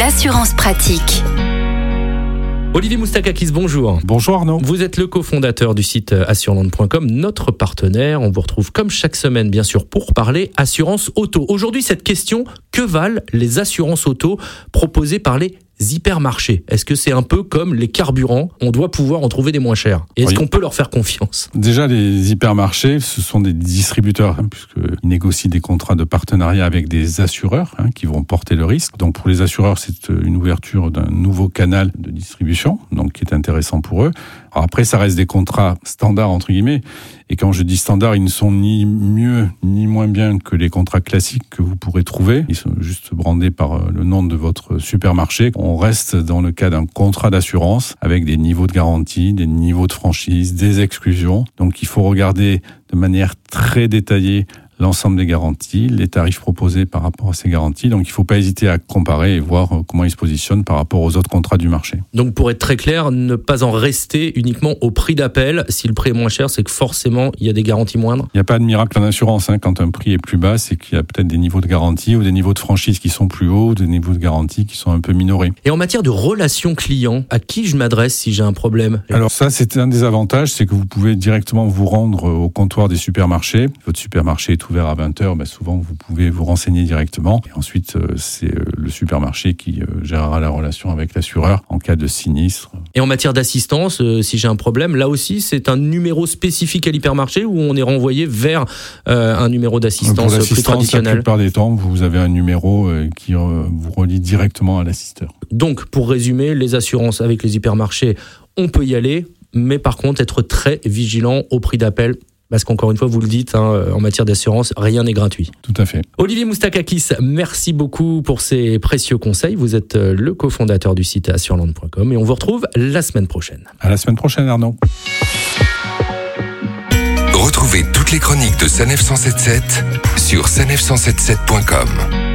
l'assurance pratique. Olivier Moustakakis, bonjour. Bonjour Arnaud. Vous êtes le cofondateur du site assureland.com, notre partenaire. On vous retrouve comme chaque semaine, bien sûr, pour parler assurance auto. Aujourd'hui, cette question, que valent les assurances auto proposées par les hypermarchés Est-ce que c'est un peu comme les carburants? On doit pouvoir en trouver des moins chers. Et est-ce Oui. qu'on peut leur faire confiance? Déjà, les hypermarchés, ce sont des distributeurs, hein, puisqu'ils négocient des contrats de partenariat avec des assureurs hein, qui vont porter le risque. Donc pour les assureurs, c'est une ouverture d'un nouveau canal de distribution, donc qui est intéressant pour eux. Alors après, ça reste des contrats standards, entre guillemets. Et quand je dis standard, ils ne sont ni mieux ni moins bien que les contrats classiques que vous pourrez trouver. Ils sont juste brandés par euh, le nom de votre supermarché. On reste dans le cas d'un contrat d'assurance avec des niveaux de garantie, des niveaux de franchise, des exclusions. Donc il faut regarder de manière très détaillée l'ensemble des garanties, les tarifs proposés par rapport à ces garanties. Donc il ne faut pas hésiter à comparer et voir euh, comment ils se positionnent par rapport aux autres contrats du marché. Donc pour être très clair, ne pas en rester uniquement au prix d'appel. Si le prix est moins cher, c'est que forcément, il y a des garanties moindres. Il n'y a pas de miracle en assurance. Hein. Quand un prix est plus bas, c'est qu'il y a peut-être des niveaux de garantie ou des niveaux de franchise qui sont plus hauts, ou des niveaux de garantie qui sont un peu minorés. Et en matière de relations clients, à qui je m'adresse si j'ai un problème? Alors ça, c'est un des avantages, c'est que vous pouvez directement vous rendre au comptoir des supermarchés. Votre supermarché est ouvert à 20h, ben souvent vous pouvez vous renseigner directement. Et ensuite, euh, c'est euh, le supermarché qui euh, gérera la relation avec l'assureur en cas de sinistre. Et en matière d'assistance, si j'ai un problème, là aussi, c'est un numéro spécifique à l'hypermarché ou on est renvoyé vers un numéro d'assistance plus l'assistance, la traditionnel? plupart des temps, vous avez un numéro qui vous relie directement à l'assisteur. Donc, pour résumer, les assurances avec les hypermarchés, on peut y aller, mais par contre, être très vigilant au prix d'appel. Parce qu'encore une fois, vous le dites, hein, en matière d'assurance, rien n'est gratuit. Tout à fait. Olivier Moustakakis, merci beaucoup pour ces précieux conseils. Vous êtes euh, le cofondateur du site assureland.com et on vous retrouve la semaine prochaine. À la semaine prochaine, Arnaud. Retrouvez toutes les chroniques de Sanef 177 sur sanef177.com.